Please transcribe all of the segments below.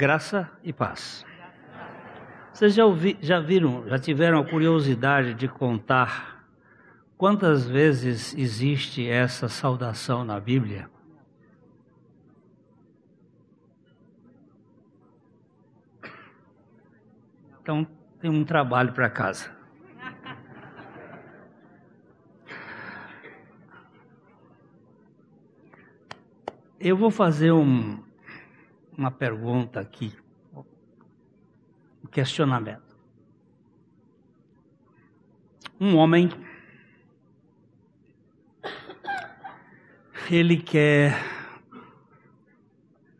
Graça e paz. Vocês já, ouvi, já viram, já tiveram a curiosidade de contar quantas vezes existe essa saudação na Bíblia? Então tem um trabalho para casa. Eu vou fazer um, uma pergunta aqui, um questionamento. Um homem, ele quer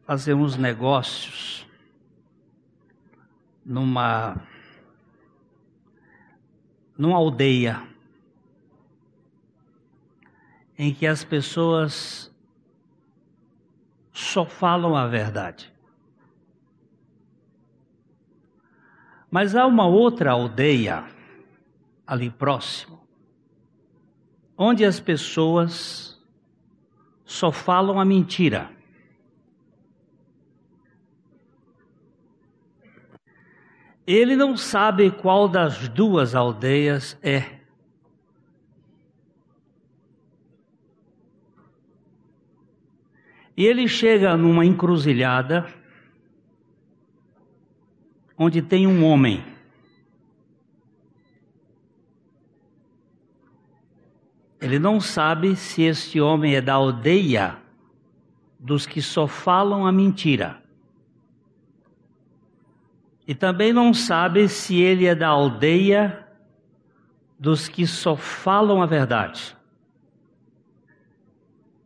fazer uns negócios numa numa aldeia em que as pessoas só falam a verdade. Mas há uma outra aldeia ali próximo, onde as pessoas só falam a mentira. Ele não sabe qual das duas aldeias é. E ele chega numa encruzilhada onde tem um homem. Ele não sabe se este homem é da aldeia dos que só falam a mentira. E também não sabe se ele é da aldeia dos que só falam a verdade.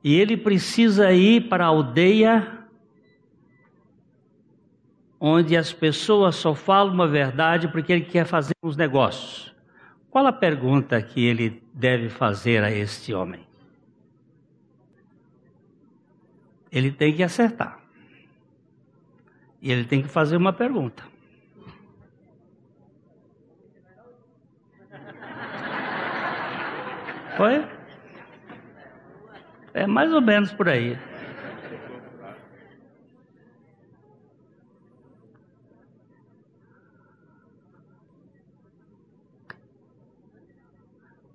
E ele precisa ir para a aldeia onde as pessoas só falam a verdade porque ele quer fazer os negócios. Qual a pergunta que ele deve fazer a este homem? Ele tem que acertar. E ele tem que fazer uma pergunta. Foi? É mais ou menos por aí.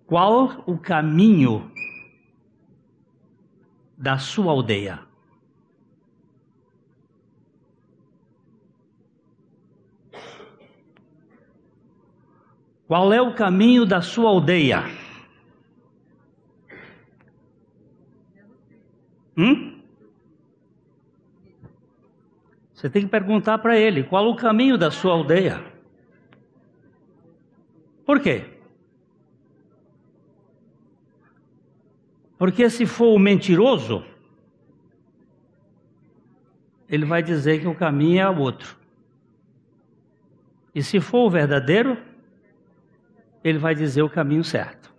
Qual o caminho da sua aldeia? Qual é o caminho da sua aldeia? Hum? Você tem que perguntar para ele qual o caminho da sua aldeia. Por quê? Porque se for o mentiroso, ele vai dizer que o caminho é o outro. E se for o verdadeiro, ele vai dizer o caminho certo.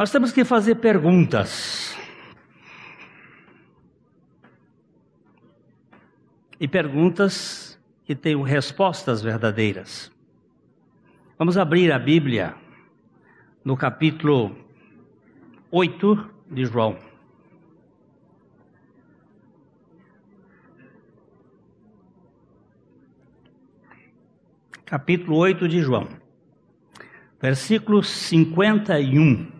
Nós temos que fazer perguntas. E perguntas que tenham respostas verdadeiras. Vamos abrir a Bíblia no capítulo 8 de João. Capítulo 8 de João, versículo 51.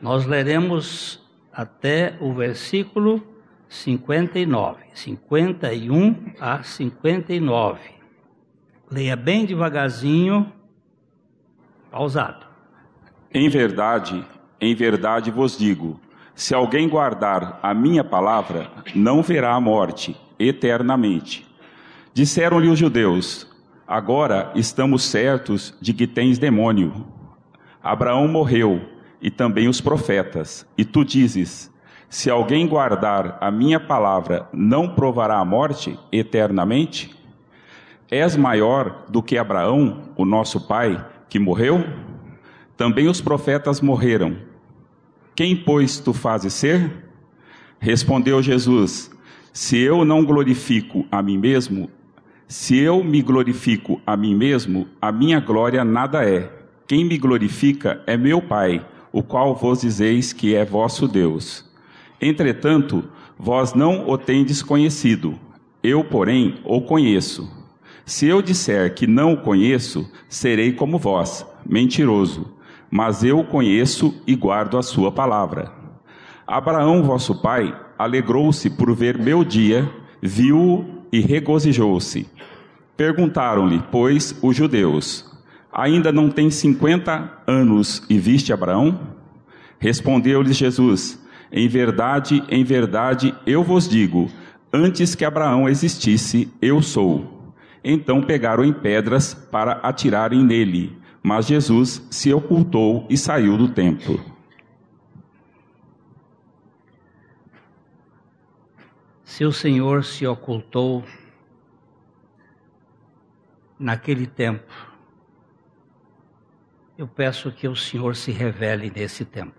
Nós leremos até o versículo 59, 51 a 59. Leia bem devagarzinho, pausado. Em verdade, em verdade vos digo: se alguém guardar a minha palavra, não verá a morte eternamente. Disseram-lhe os judeus: Agora estamos certos de que tens demônio. Abraão morreu e também os profetas. E tu dizes: Se alguém guardar a minha palavra, não provará a morte eternamente? És maior do que Abraão, o nosso pai, que morreu? Também os profetas morreram. Quem, pois, tu fazes ser? Respondeu Jesus: Se eu não glorifico a mim mesmo, se eu me glorifico a mim mesmo, a minha glória nada é. Quem me glorifica é meu Pai, o qual vos dizeis que é vosso Deus. Entretanto, vós não o tendes conhecido, eu, porém, o conheço. Se eu disser que não o conheço, serei como vós, mentiroso, mas eu o conheço e guardo a sua palavra. Abraão, vosso pai, alegrou-se por ver meu dia, viu-o e regozijou-se. Perguntaram-lhe, pois, os judeus: Ainda não tem cinquenta anos e viste Abraão? Respondeu-lhes Jesus: Em verdade, em verdade, eu vos digo: antes que Abraão existisse, eu sou. Então pegaram em pedras para atirarem nele, mas Jesus se ocultou e saiu do templo. Se o Senhor se ocultou naquele tempo, eu peço que o Senhor se revele nesse tempo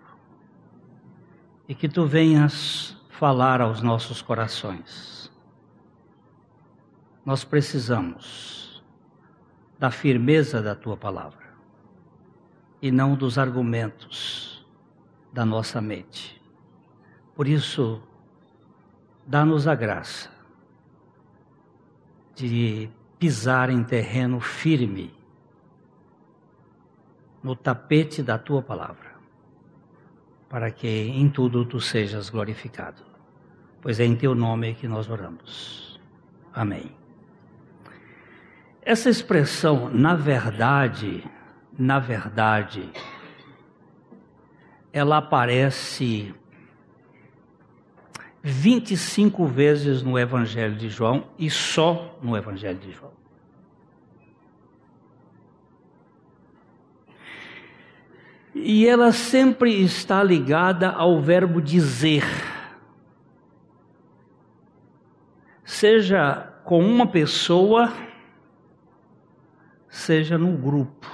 e que tu venhas falar aos nossos corações. Nós precisamos da firmeza da tua palavra e não dos argumentos da nossa mente. Por isso, dá-nos a graça de pisar em terreno firme no tapete da tua palavra, para que em tudo tu sejas glorificado. Pois é em teu nome que nós oramos. Amém. Essa expressão, na verdade, na verdade, ela aparece 25 vezes no Evangelho de João e só no Evangelho de João. E ela sempre está ligada ao verbo dizer. Seja com uma pessoa, seja no grupo.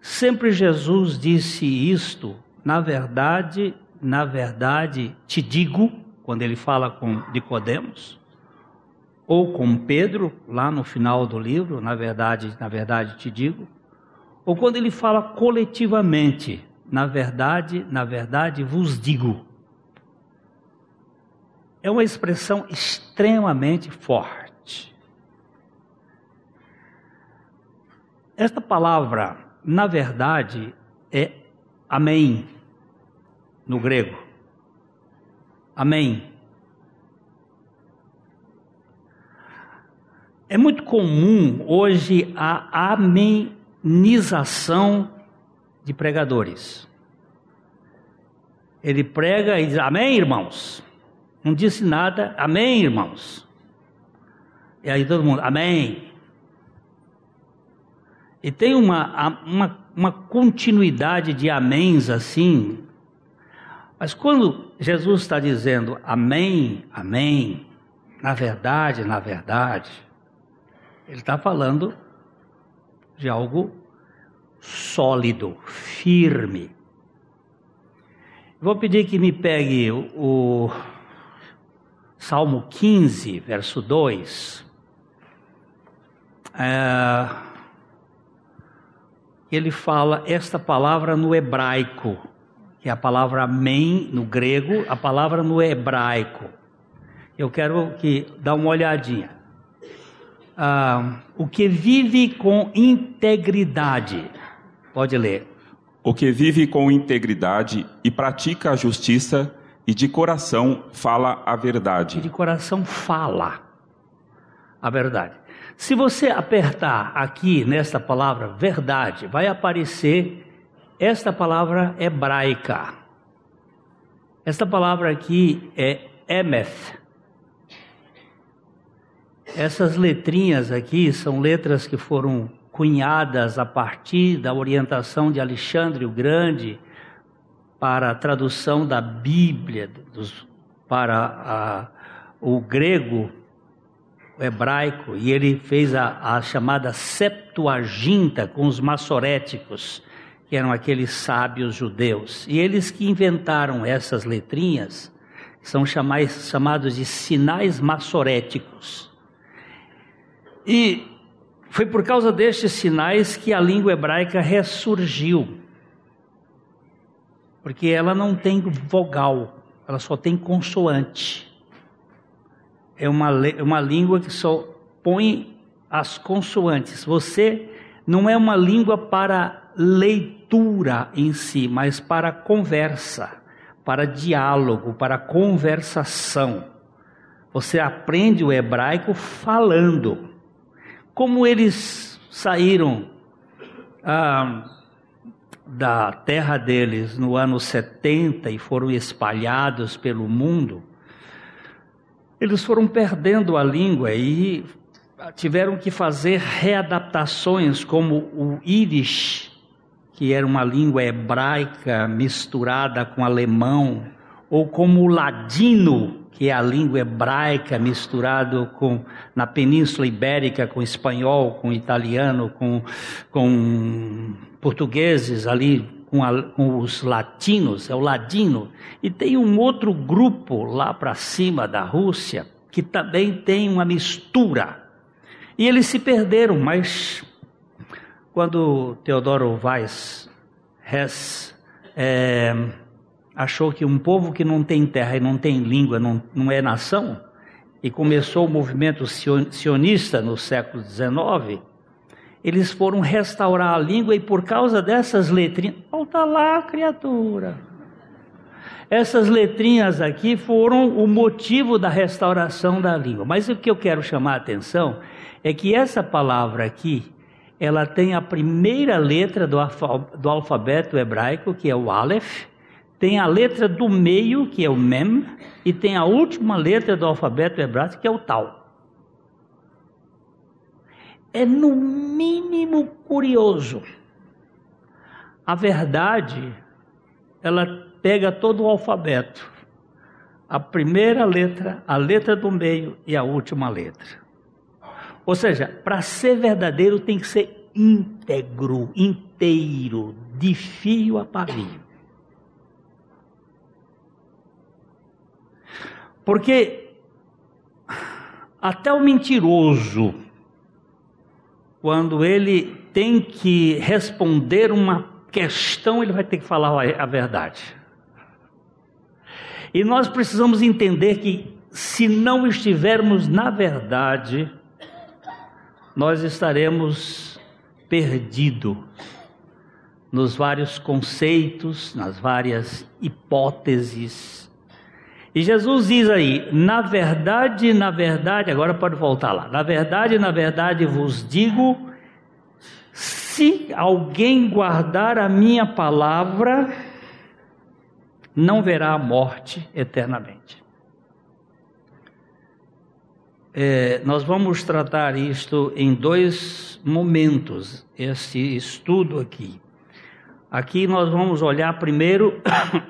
Sempre Jesus disse isto, na verdade, na verdade, te digo, quando ele fala com Nicodemos, ou com Pedro, lá no final do livro, na verdade, na verdade te digo, ou quando ele fala coletivamente, na verdade, na verdade vos digo. É uma expressão extremamente forte. Esta palavra, na verdade, é amém no grego. Amém. É muito comum hoje a amenização de pregadores. Ele prega e diz: Amém, irmãos. Não disse nada, Amém, irmãos. E aí todo mundo, Amém. E tem uma, uma, uma continuidade de améns assim, mas quando Jesus está dizendo amém, amém, na verdade, na verdade, ele está falando de algo sólido, firme. Vou pedir que me pegue o, Salmo 15, verso 2. É, ele fala esta palavra no hebraico que é a palavra amém no grego, a palavra no hebraico. Eu quero que dá uma olhadinha. Ah, o que vive com integridade. Pode ler. O que vive com integridade e pratica a justiça e de coração fala a verdade. E de coração fala a verdade. Se você apertar aqui nesta palavra verdade, vai aparecer esta palavra hebraica. Esta palavra aqui é emeth. Essas letrinhas aqui são letras que foram cunhadas a partir da orientação de Alexandre o Grande para a tradução da Bíblia dos, para a, o grego, o hebraico, e ele fez a, a chamada Septuaginta com os maçoréticos que eram aqueles sábios judeus. E eles que inventaram essas letrinhas são chamais, chamados de sinais maçoréticos. E foi por causa destes sinais que a língua hebraica ressurgiu. porque ela não tem vogal, ela só tem consoante. É uma, uma língua que só põe as consoantes. Você não é uma língua para leitura em si, mas para conversa, para diálogo, para conversação. Você aprende o hebraico falando. Como eles saíram ah, da terra deles no ano 70 e foram espalhados pelo mundo, eles foram perdendo a língua e tiveram que fazer readaptações, como o Yiddish, que era uma língua hebraica misturada com alemão, ou como o ladino, que é a língua hebraica misturado com na Península Ibérica com espanhol, com italiano, com, com portugueses ali com, a, com os latinos, é o ladino, e tem um outro grupo lá para cima da Rússia que também tem uma mistura. E eles se perderam, mas quando Teodoro Weiss Hess é, achou que um povo que não tem terra e não tem língua não, não é nação, e começou o movimento sionista no século XIX, eles foram restaurar a língua e por causa dessas letrinhas, volta lá, criatura. Essas letrinhas aqui foram o motivo da restauração da língua. Mas o que eu quero chamar a atenção é que essa palavra aqui, ela tem a primeira letra do, alfabeto hebraico, que é o Aleph, tem a letra do meio, que é o Mem, e tem a última letra do alfabeto hebraico, que é o Tal é no mínimo curioso. A verdade, ela pega todo o alfabeto, a primeira letra, a letra do meio e a última letra. Ou seja, para ser verdadeiro tem que ser íntegro, inteiro, de fio a pavio. Porque até o mentiroso, quando ele tem que responder uma questão, ele vai ter que falar a verdade. E nós precisamos entender que se não estivermos na verdade, nós estaremos perdidos nos vários conceitos, nas várias hipóteses e Jesus diz aí: na verdade, na verdade, agora pode voltar lá. Na verdade, na verdade vos digo: se alguém guardar a minha palavra, não verá a morte eternamente. É, nós vamos tratar isto em dois momentos, esse estudo aqui. Aqui nós vamos olhar primeiro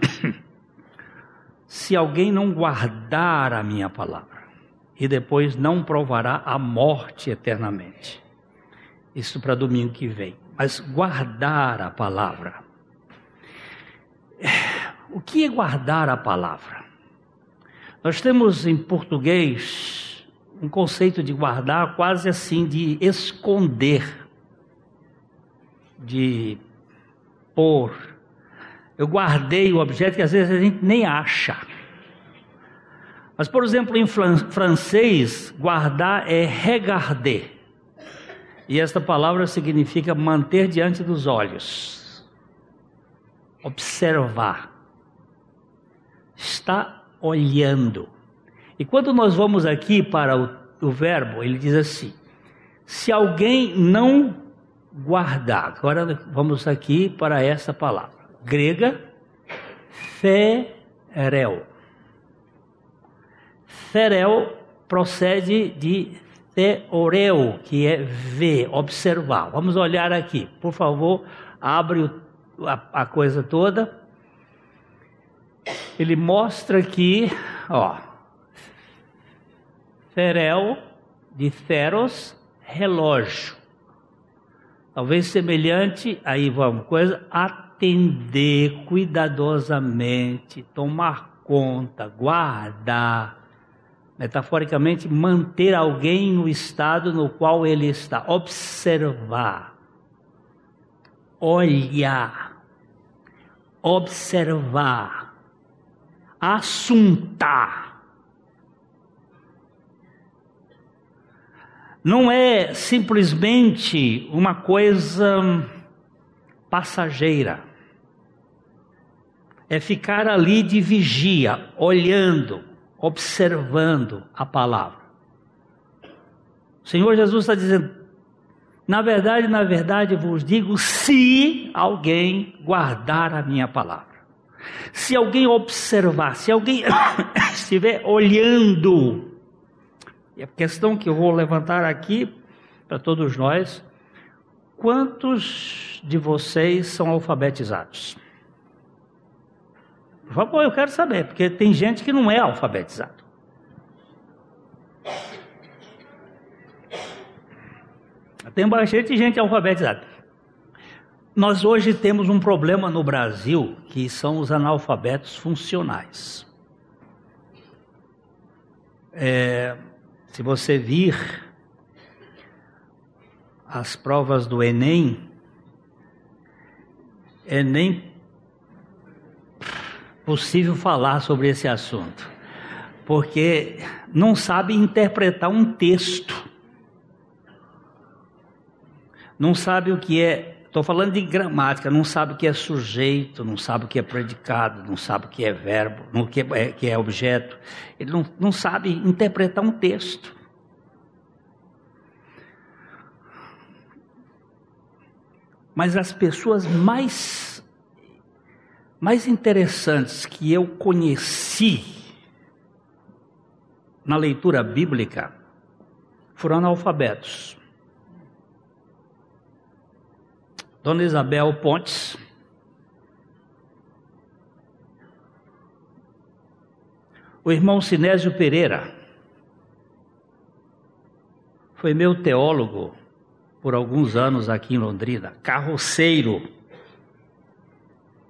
se alguém não guardar a minha palavra, e depois não provará a morte eternamente. Isso para domingo que vem. Mas guardar a palavra. O que é guardar a palavra? Nós temos em português um conceito de guardar quase assim de esconder, de pôr, eu guardei o objeto que às vezes a gente nem acha. Mas, por exemplo, em francês, guardar é regarder. E esta palavra significa manter diante dos olhos, observar, está olhando. E quando nós vamos aqui para o, o verbo, ele diz assim: se alguém não guardar, agora vamos aqui para essa palavra grega, ferel. Ferel procede de theoreu, que é ver, observar. Vamos olhar aqui, por favor, abre a, coisa toda. Ele mostra aqui, ó, ferel de feros, relógio. Talvez semelhante, aí vamos, coisa, a atender cuidadosamente, tomar conta, guardar, metaforicamente, manter alguém no estado no qual ele está, observar, olhar, observar, assuntar. Não é simplesmente uma coisa passageira. É ficar ali de vigia, olhando, observando a palavra. O Senhor Jesus está dizendo: na verdade, na verdade, vos digo: se alguém guardar a minha palavra, se alguém observar, se alguém estiver olhando, e a questão que eu vou levantar aqui para todos nós: quantos de vocês são alfabetizados? Favor, eu quero saber, porque tem gente que não é alfabetizado. Tem bastante gente alfabetizada. Nós hoje temos um problema no Brasil que são os analfabetos funcionais. É, se você vir as provas do Enem, é nem possível falar sobre esse assunto, porque não sabe interpretar um texto não sabe o que é, estou falando de gramática, não sabe o que é sujeito, não sabe o que é predicado, não sabe o que é verbo, o que é, que é objeto. Ele não, não sabe interpretar um texto. Mas as pessoas mais, mais interessantes que eu conheci na leitura bíblica foram analfabetos. Dona Isabel Pontes. O irmão Sinésio Pereira foi meu teólogo por alguns anos aqui em Londrina, carroceiro.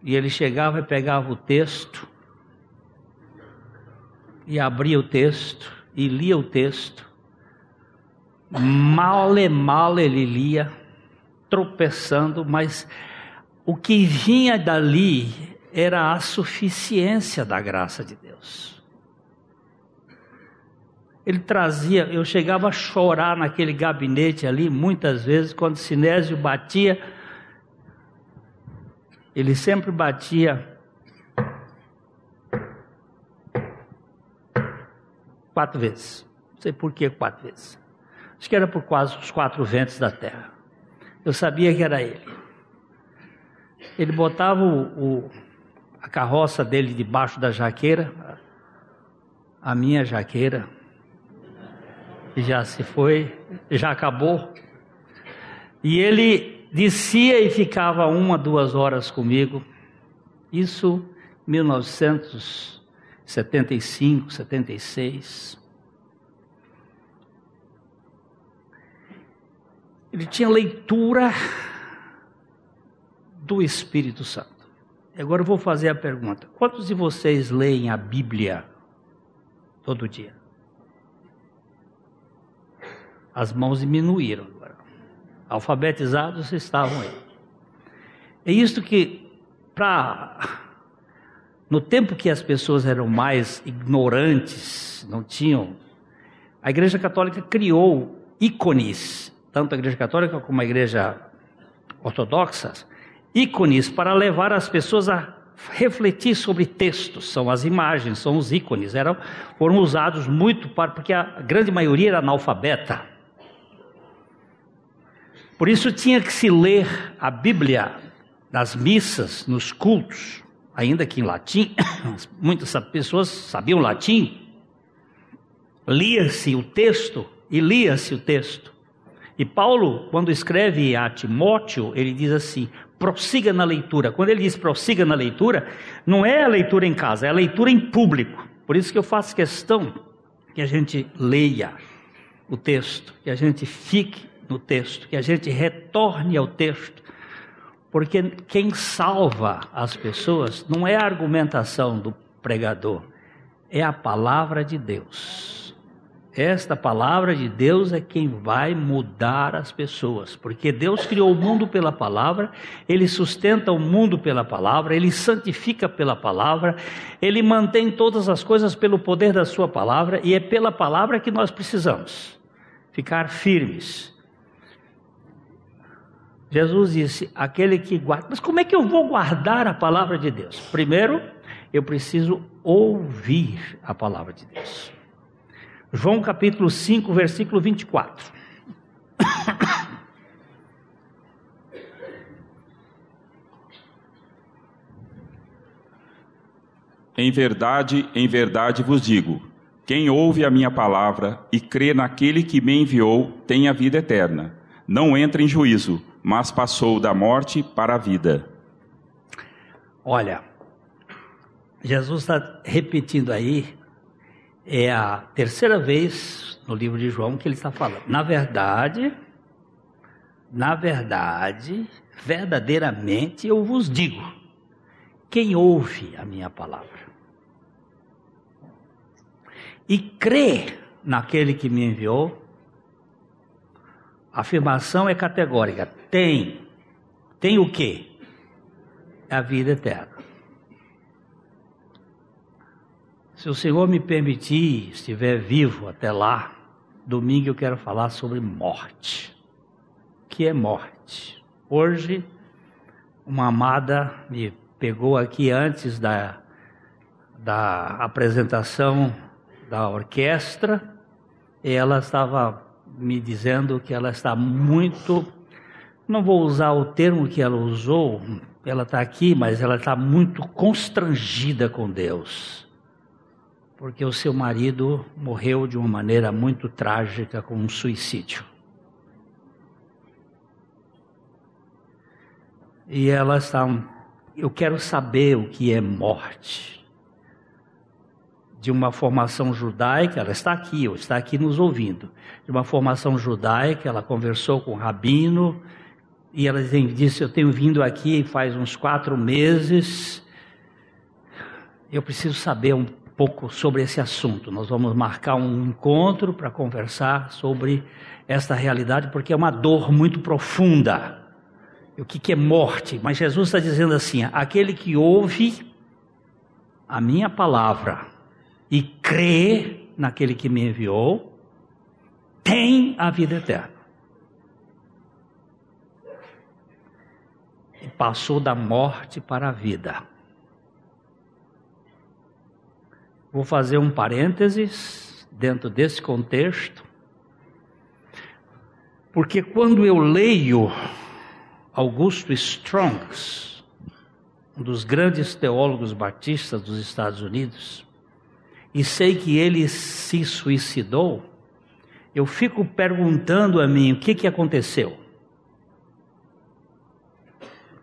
E ele chegava e pegava o texto, e abria o texto, e lia o texto. Mal e mal ele lia, tropeçando, mas o que vinha dali era a suficiência da graça de Deus. Ele trazia, eu chegava a chorar naquele gabinete ali, muitas vezes, quando Sinésio batia, ele sempre batia quatro vezes. Não sei por que quatro vezes. Acho que era por quase os quatro ventos da terra. Eu sabia que era ele. Ele botava o, o, a carroça dele debaixo da jaqueira, a minha jaqueira, que já se foi, já acabou. E ele descia e ficava uma, duas horas comigo. Isso 1975, 76. Ele tinha leitura do Espírito Santo. Agora eu vou fazer a pergunta: quantos de vocês leem a Bíblia todo dia? As mãos diminuíram. Alfabetizados estavam aí. É isso que, para. No tempo que as pessoas eram mais ignorantes, não tinham. A Igreja Católica criou ícones tanto a Igreja Católica como a Igreja Ortodoxa, ícones para levar as pessoas a refletir sobre textos, são as imagens, são os ícones, eram, foram usados muito para, porque a grande maioria era analfabeta. Por isso tinha que se ler a Bíblia nas missas, nos cultos, ainda que em latim, muitas pessoas sabiam latim, lia-se o texto e lia-se o texto. E Paulo, quando escreve a Timóteo, ele diz assim: prossiga na leitura. Quando ele diz prossiga na leitura, não é a leitura em casa, é a leitura em público. Por isso que eu faço questão que a gente leia o texto, que a gente fique no texto, que a gente retorne ao texto. Porque quem salva as pessoas não é a argumentação do pregador, é a palavra de Deus Esta palavra de Deus é quem vai mudar as pessoas, porque Deus criou o mundo pela palavra, Ele sustenta o mundo pela palavra, Ele santifica pela palavra, Ele mantém todas as coisas pelo poder da Sua palavra, e é pela palavra que nós precisamos ficar firmes. Jesus disse: aquele que guarda. Mas como é que eu vou guardar a palavra de Deus? Primeiro, eu preciso ouvir a palavra de Deus. João capítulo 5, versículo 24. Em verdade, em verdade vos digo: quem ouve a minha palavra e crê naquele que me enviou tem a vida eterna. Não entra em juízo, mas passou da morte para a vida. Olha, Jesus está repetindo aí, é a terceira vez no livro de João que ele está falando. Na verdade, na verdade, verdadeiramente eu vos digo: quem ouve a minha palavra e crê naquele que me enviou, a afirmação é categórica: tem. Tem o quê? A vida eterna. Se o Senhor me permitir, estiver vivo até lá, domingo eu quero falar sobre morte. O que é morte? Hoje, uma amada me pegou aqui antes da, da apresentação da orquestra, e ela estava me dizendo que ela está muito. Não vou usar o termo que ela usou, ela está aqui, mas ela está muito constrangida com Deus porque o seu marido morreu de uma maneira muito trágica com um suicídio. E ela está, eu quero saber o que é morte. De uma formação judaica, ela está aqui, ou está aqui nos ouvindo. De uma formação judaica, ela conversou com o rabino e ela disse: Eu tenho vindo aqui faz uns quatro meses. Eu preciso saber um pouco sobre esse assunto. Nós vamos marcar um encontro para conversar sobre esta realidade, porque é uma dor muito profunda. O que, que é morte? Mas Jesus está dizendo assim: aquele que ouve a minha palavra e crê naquele que me enviou, tem a vida eterna. E passou da morte para a vida. Vou fazer um parênteses dentro desse contexto, porque quando eu leio Augusto Strongs, um dos grandes teólogos batistas dos Estados Unidos, e sei que ele se suicidou, eu fico perguntando a mim o que, que aconteceu.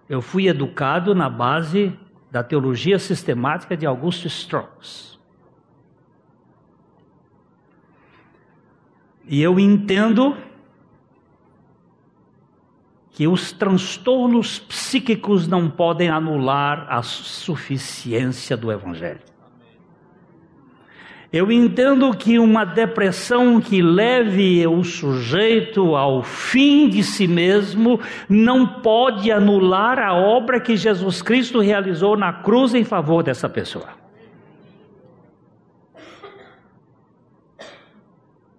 Eu fui educado na base da teologia sistemática de Augusto Strongs. E eu entendo que os transtornos psíquicos não podem anular a suficiência do Evangelho. Eu entendo que uma depressão que leve o sujeito ao fim de si mesmo não pode anular a obra que Jesus Cristo realizou na cruz em favor dessa pessoa.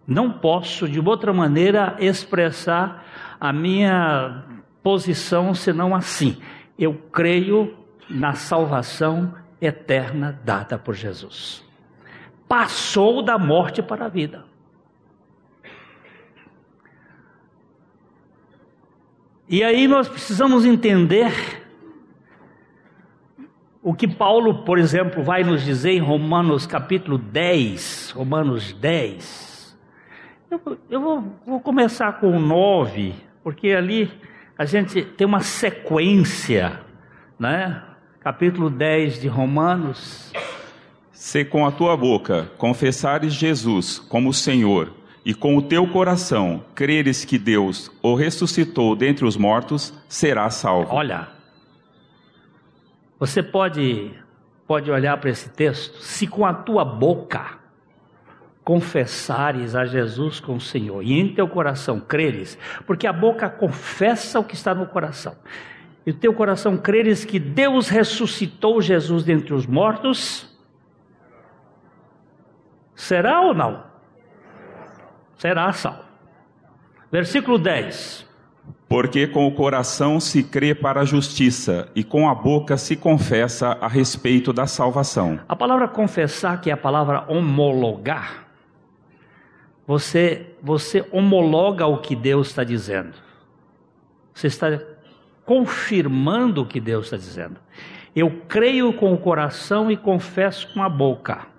Não posso, de outra maneira, expressar a minha posição senão assim. Eu creio na salvação eterna dada por Jesus. Passou da morte para a vida. E aí nós precisamos entender o que Paulo, por exemplo, vai nos dizer em Romanos capítulo 10, Romanos 10, eu, eu vou, vou começar com o 9, porque ali a gente tem uma sequência, né? Capítulo 10 de Romanos. Se com a tua boca confessares Jesus como Senhor e com o teu coração creres que Deus o ressuscitou dentre os mortos, serás salvo. Olha, você pode pode olhar para esse texto, se com a tua boca confessares a Jesus como Senhor e em teu coração creres, porque a boca confessa o que está no coração. E teu coração creres que Deus ressuscitou Jesus dentre os mortos, será ou não? Será salvo. Versículo 10. Porque com o coração se crê para a justiça e com a boca se confessa a respeito da salvação. A palavra confessar, que é a palavra homologar, você, você homologa o que Deus está dizendo. Você está confirmando o que Deus está dizendo. Eu creio com o coração e confesso com a boca.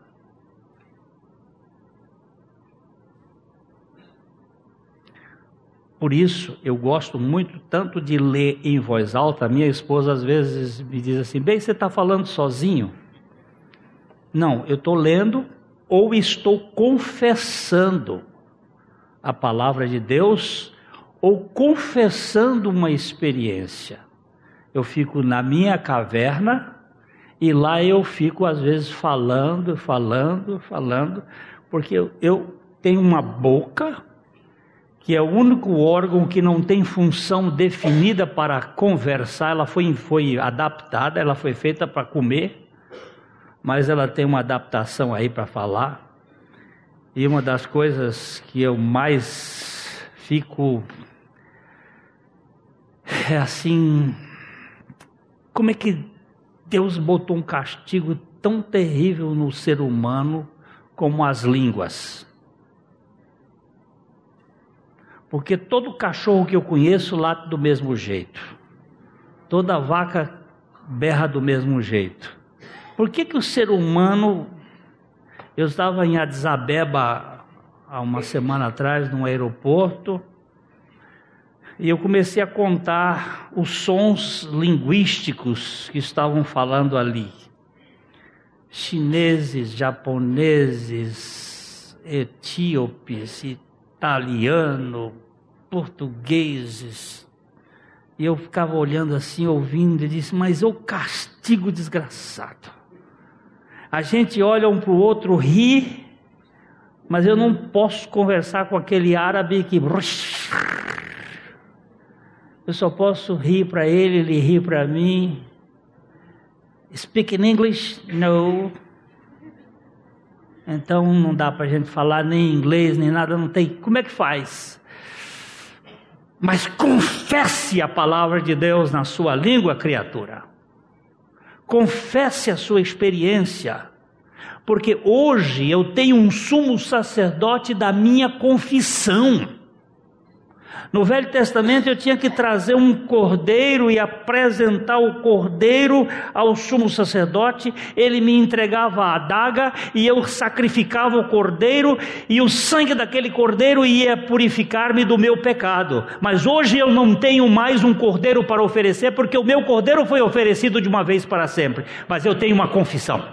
Por isso, eu gosto muito tanto de ler em voz alta. Minha esposa às vezes me diz assim: Bem, você está falando sozinho? Não, eu estou lendo ou estou confessando a palavra de Deus ou confessando uma experiência. Eu fico na minha caverna e lá eu fico às vezes falando, falando, falando, porque eu, eu tenho uma boca que é o único órgão que não tem função definida para conversar, ela foi, foi adaptada, ela foi feita para comer mas ela tem uma adaptação aí para falar. E uma das coisas que eu mais fico é assim, como é que Deus botou um castigo tão terrível no ser humano como as línguas? Porque todo cachorro que eu conheço late do mesmo jeito. Toda vaca berra do mesmo jeito. Por que, que o ser humano. Eu estava em Addis Abeba há uma semana atrás, num aeroporto, e eu comecei a contar os sons linguísticos que estavam falando ali. Chineses, japoneses, etíopes, italiano, portugueses. E eu ficava olhando assim, ouvindo, e disse: Mas o castigo desgraçado. A gente olha um para o outro, ri, mas eu não posso conversar com aquele árabe que. Eu só posso rir para ele, ele ri para mim. Speak in English? No. Então não dá para a gente falar nem inglês, nem nada, não tem. Como é que faz? Mas confesse a palavra de Deus na sua língua, criatura confesse a sua experiência, porque hoje eu tenho um sumo sacerdote da minha confissão. No Velho Testamento eu tinha que trazer um cordeiro e apresentar o cordeiro ao sumo sacerdote, ele me entregava a adaga e eu sacrificava o cordeiro e o sangue daquele cordeiro ia purificar-me do meu pecado. Mas hoje eu não tenho mais um cordeiro para oferecer, porque o meu cordeiro foi oferecido de uma vez para sempre. Mas eu tenho uma confissão.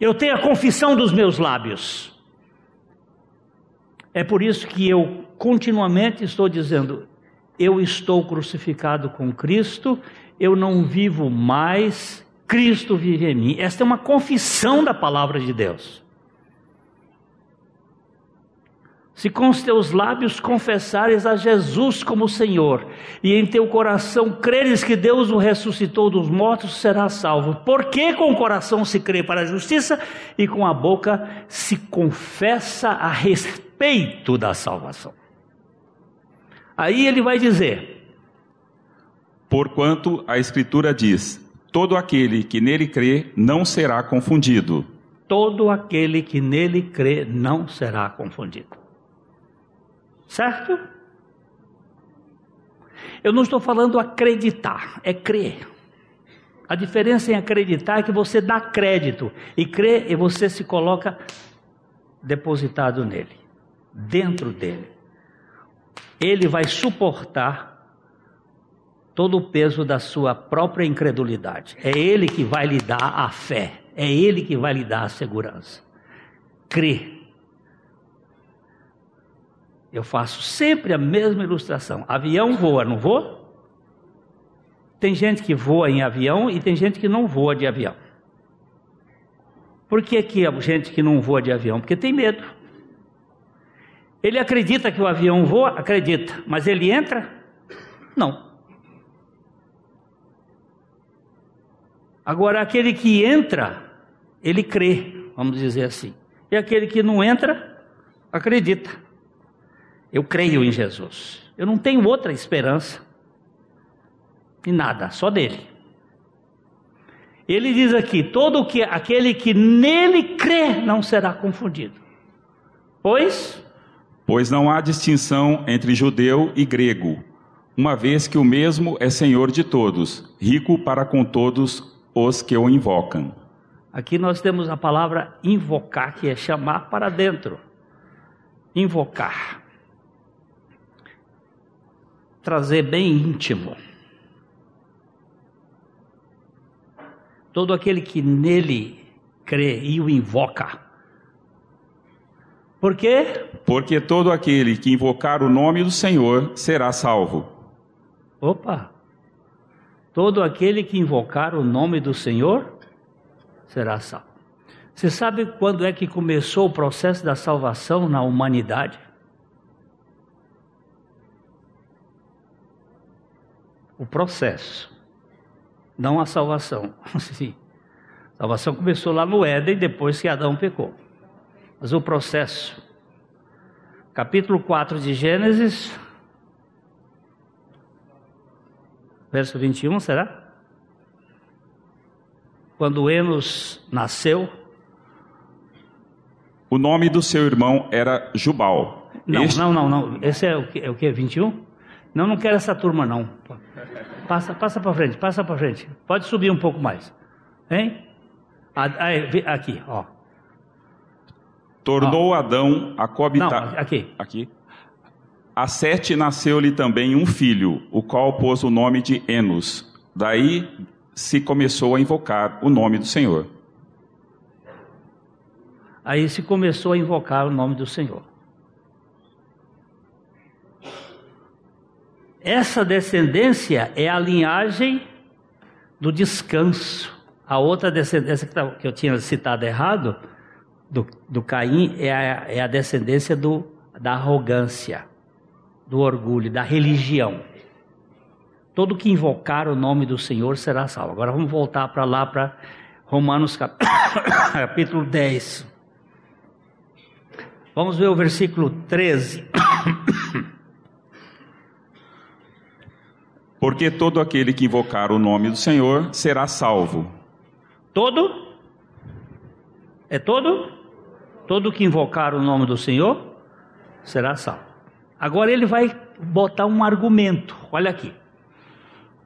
Eu tenho a confissão dos meus lábios. É por isso que eu continuamente estou dizendo: eu estou crucificado com Cristo, eu não vivo mais, Cristo vive em mim. Esta é uma confissão da palavra de Deus. Se com os teus lábios confessares a Jesus como Senhor, e em teu coração creres que Deus o ressuscitou dos mortos, serás salvo. Porque com o coração se crê para a justiça e com a boca se confessa a respeito da salvação. Aí ele vai dizer: Porquanto a Escritura diz: todo aquele que nele crê não será confundido. Todo aquele que nele crê não será confundido. Certo? Eu não estou falando acreditar, é crer. A diferença em acreditar é que você dá crédito e crer e você se coloca depositado nele, dentro dele ele vai suportar todo o peso da sua própria incredulidade. É ele que vai lhe dar a fé, é ele que vai lhe dar a segurança. Crê. Eu faço sempre a mesma ilustração. Avião voa, não voa? Tem gente que voa em avião e tem gente que não voa de avião. Por que, que a gente que não voa de avião? Porque tem medo. Ele acredita que o avião voa? Acredita. Mas ele entra? Não. Agora, aquele que entra, ele crê, vamos dizer assim. E aquele que não entra, acredita. Eu creio em Jesus. Eu não tenho outra esperança. E nada, só dele. Ele diz aqui: todo que aquele que nele crê não será confundido. Pois Pois não há distinção entre judeu e grego, uma vez que o mesmo é Senhor de todos, rico para com todos os que o invocam. Aqui nós temos a palavra invocar, que é chamar para dentro. Invocar. Trazer bem íntimo. Todo aquele que nele crê e o invoca. Por quê? Porque todo aquele que invocar o nome do Senhor será salvo. Opa! Todo aquele que invocar o nome do Senhor será salvo. Você sabe quando é que começou o processo da salvação na humanidade? O processo não a salvação. Sim. A salvação começou lá no Éden, depois que Adão pecou. Mas o processo. Capítulo 4 de Gênesis, verso 21, será? Quando Enos nasceu. O nome do seu irmão era Jubal. Não, este... não, não, não. Esse é o que? É o que? 21? Não, não quero essa turma, não. Passa, passa para frente, passa para frente. Pode subir um pouco mais. Hein? Aqui, ó. Tornou ó. Adão a coabitar. Não, aqui. Aqui. A Sete nasceu-lhe também um filho, o qual pôs o nome de Enos. Daí se começou a invocar o nome do Senhor. Aí se começou a invocar o nome do Senhor. Essa descendência é a linhagem do descanso. A outra descendência que, tá, eu tinha citado errado, do, do Caim, é a, é a descendência do, da arrogância, do orgulho, da religião. Todo que invocar o nome do Senhor será salvo. Agora vamos voltar para lá, para Romanos capítulo 10. Vamos ver o versículo 13. Porque todo aquele que invocar o nome do Senhor será salvo. Todo? É todo? Todo que invocar o nome do Senhor será salvo. Agora ele vai botar um argumento. Olha aqui.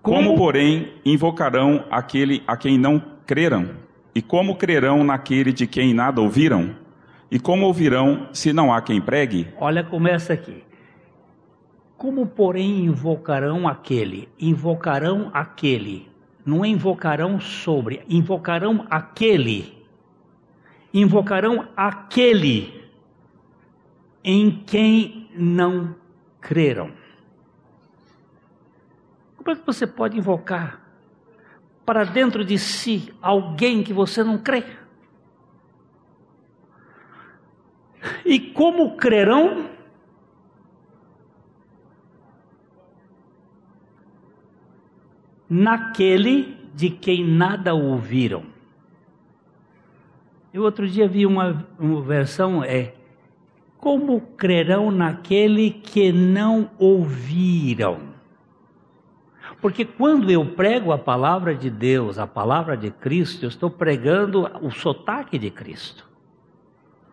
Como, como porém, invocarão aquele a quem não creram? E como crerão naquele de quem nada ouviram? E como ouvirão se não há quem pregue? Olha, começa aqui. Como, porém, invocarão aquele? Invocarão aquele. Não invocarão sobre, invocarão aquele. Invocarão aquele em quem não creram. Como é que você pode invocar para dentro de si alguém que você não crê? E como crerão naquele de quem nada ouviram. Eu outro dia vi uma, uma versão, é como crerão naquele que não ouviram? Porque quando eu prego a palavra de Deus, a palavra de Cristo, eu estou pregando o sotaque de Cristo.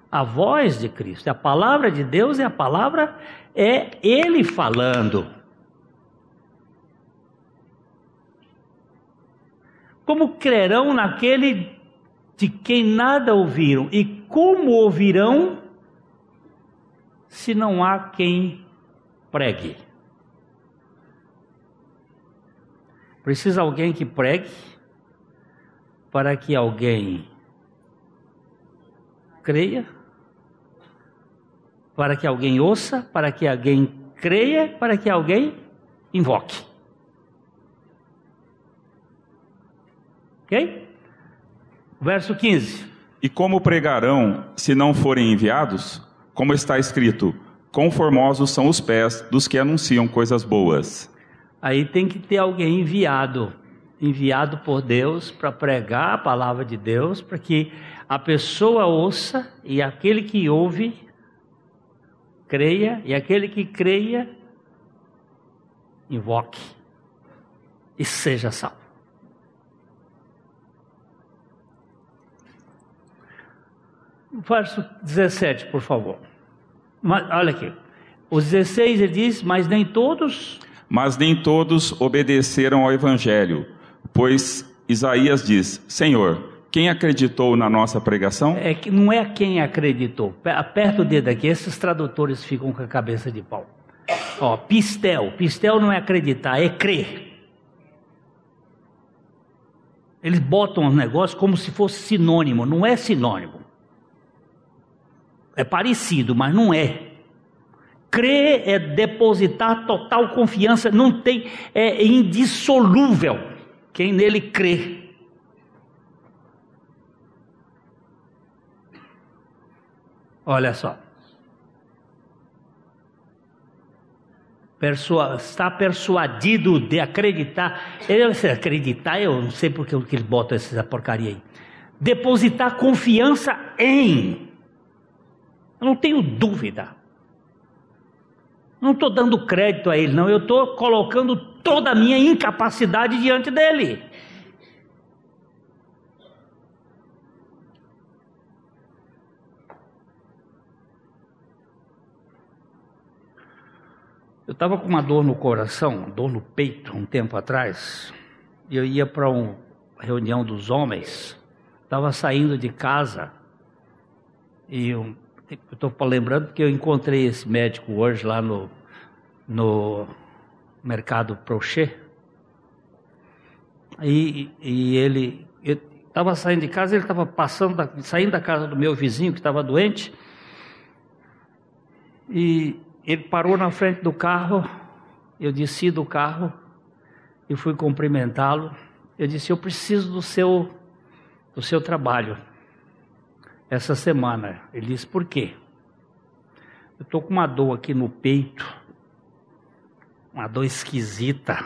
A voz de Cristo, a palavra de Deus é a palavra, é Ele falando. Como crerão naquele de quem nada ouviram? E como ouvirão se não há quem pregue? Precisa alguém que pregue para que alguém creia, para que alguém ouça, para que alguém creia, para que alguém invoque. Ok? Verso 15. E como pregarão se não forem enviados? Como está escrito: Conformosos são os pés dos que anunciam coisas boas. Aí tem que ter alguém enviado, enviado por Deus para pregar a palavra de Deus, para que a pessoa ouça e aquele que ouve creia e aquele que creia invoque e seja salvo. Verso 17, por favor. Mas, olha aqui. O 16 ele diz: Mas nem todos. Mas nem todos obedeceram ao evangelho, pois Isaías diz: Senhor, quem acreditou na nossa pregação? É que não é quem acreditou. Aperta o dedo aqui, esses tradutores ficam com a cabeça de pau. Ó, pistel. Pistel não é acreditar, é crer. Eles botam os negócios como se fosse sinônimo, não é sinônimo. É parecido, mas não é. Crer é depositar total confiança, não tem, é indissolúvel quem nele crê. Olha só. Persua, está persuadido de acreditar. Ele acreditar, eu não sei porque que ele bota essa porcaria aí. Depositar confiança em. Não tenho dúvida. Não estou dando crédito a ele, não. Eu estou colocando toda a minha incapacidade diante dele. Eu estava com uma dor no coração, dor no peito, um tempo atrás. E eu ia para uma reunião dos homens. Estava saindo de casa. E eu estou lembrando que eu encontrei esse médico hoje lá no, no mercado Prochet. E, e ele estava saindo de casa, ele estava passando, da, saindo da casa do meu vizinho que estava doente. E ele parou na frente do carro, eu desci do carro e fui cumprimentá-lo. Eu disse: "Eu preciso do seu do seu trabalho essa semana". Ele disse: "Por quê?" Eu estou com uma dor aqui no peito, uma dor esquisita.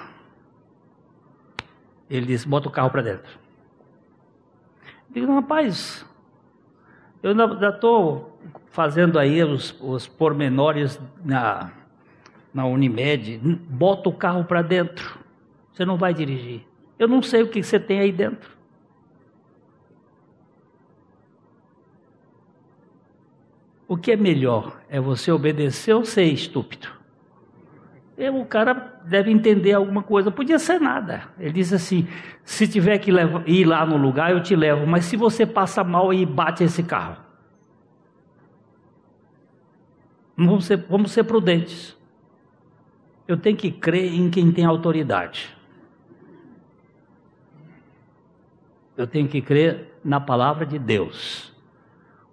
Ele disse: "Bota o carro para dentro". Eu digo: "Rapaz, eu ainda estou fazendo aí os, os pormenores na, na Unimed, bota o carro para dentro. Você não vai dirigir. Eu não sei o que você tem aí dentro. O que é melhor? É você obedecer ou ser estúpido? o cara deve entender alguma coisa. Podia ser nada. Ele diz assim: se tiver que levar, ir lá no lugar, eu te levo. Mas se você passa mal e bate esse carro, Vamos ser, vamos ser prudentes. Eu tenho que crer em quem tem autoridade. Eu tenho que crer na palavra de Deus.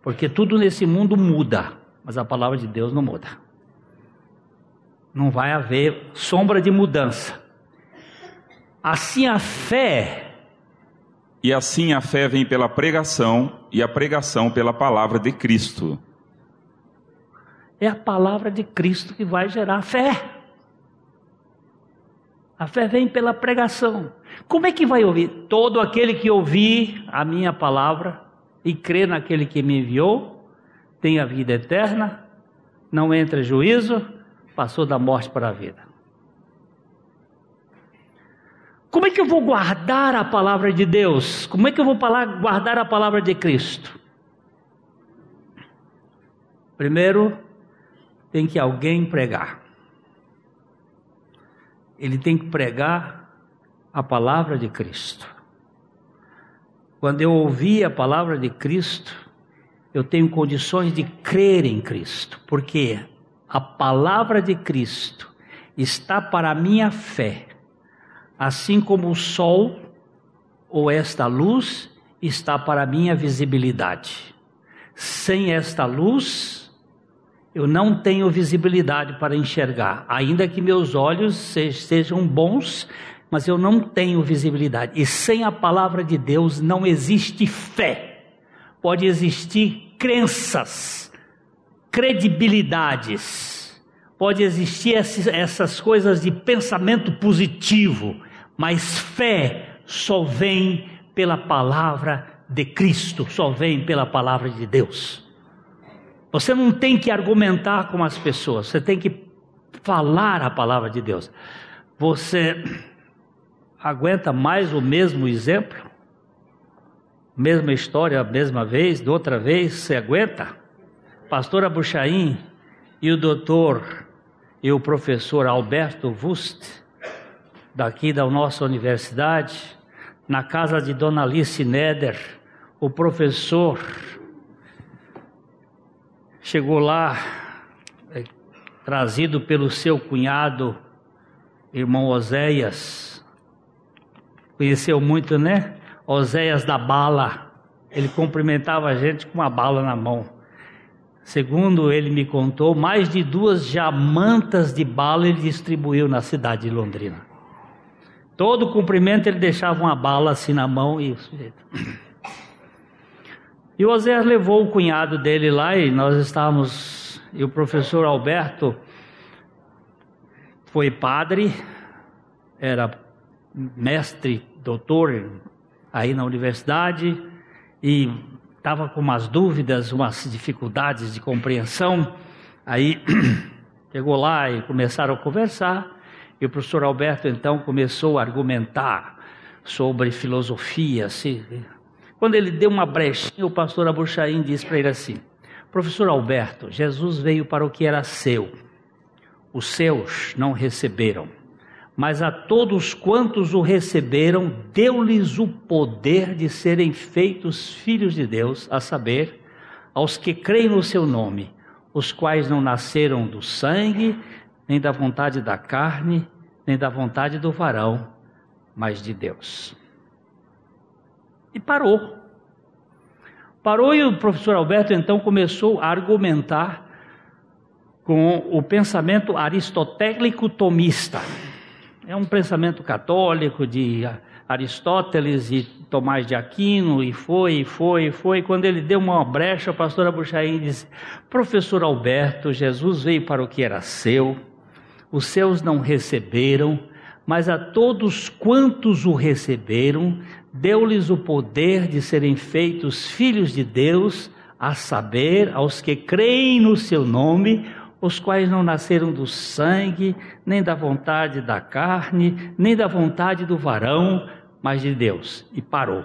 Porque tudo nesse mundo muda, mas a palavra de Deus não muda. Não vai haver sombra de mudança. Assim a fé. E assim a fé vem pela pregação, e a pregação pela palavra de Cristo. É a palavra de Cristo que vai gerar fé. A fé vem pela pregação. Como é que vai ouvir? Todo aquele que ouvir a minha palavra e crê naquele que me enviou, tem a vida eterna, não entra juízo, passou da morte para a vida. Como é que eu vou guardar a palavra de Deus? Como é que eu vou guardar a palavra de Cristo? Primeiro, tem que alguém pregar. Ele tem que pregar a palavra de Cristo. Quando eu ouvi a palavra de Cristo, eu tenho condições de crer em Cristo, porque a palavra de Cristo está para a minha fé, assim como o sol ou esta luz está para a minha visibilidade. Sem esta luz, eu não tenho visibilidade para enxergar, ainda que meus olhos sejam bons, mas eu não tenho visibilidade. E sem a palavra de Deus não existe fé, pode existir crenças, credibilidades, pode existir essas coisas de pensamento positivo, mas fé só vem pela palavra de Cristo, só vem pela palavra de Deus. Você não tem que argumentar com as pessoas, você tem que falar a palavra de Deus. Você aguenta mais o mesmo exemplo? Mesma história, mesma vez, de outra vez, você aguenta? Pastor Abuchaim e o doutor e o professor Alberto Wust, daqui da nossa universidade, na casa de Dona Alice Neder, o professor chegou lá, é, trazido pelo seu cunhado, irmão Oséias, Conheceu muito, né? Oséias da bala. Ele cumprimentava a gente com uma bala na mão. Segundo ele me contou, mais de duas jamantas de bala ele distribuiu na cidade de Londrina. Todo cumprimento ele deixava uma bala assim na mão e o sujeito. E o Oséias levou o cunhado dele lá e nós estávamos. E o professor Alberto foi padre, era mestre, doutor aí na universidade e estava com umas dúvidas, umas dificuldades de compreensão. Aí chegou lá e começaram a conversar. E o professor Alberto então começou a argumentar sobre filosofia. Assim. Quando ele deu uma brechinha, o pastor Abuchaim disse para ele assim: Professor Alberto, Jesus veio para o que era seu, os seus não receberam mas a todos quantos o receberam, deu-lhes o poder de serem feitos filhos de Deus, a saber, aos que creem no seu nome, os quais não nasceram do sangue, nem da vontade da carne, nem da vontade do varão, mas de Deus. E parou. Parou e o professor Alberto então começou a argumentar com o pensamento aristotélico tomista. É um pensamento católico de Aristóteles e Tomás de Aquino, e foi, e foi, e foi. Quando ele deu uma brecha, a pastora Buchaim disse: Professor Alberto, Jesus veio para o que era seu, os seus não receberam, mas a todos quantos o receberam, deu-lhes o poder de serem feitos filhos de Deus, a saber, aos que creem no seu nome, os quais não nasceram do sangue, nem da vontade da carne, nem da vontade do varão, mas de Deus. E parou.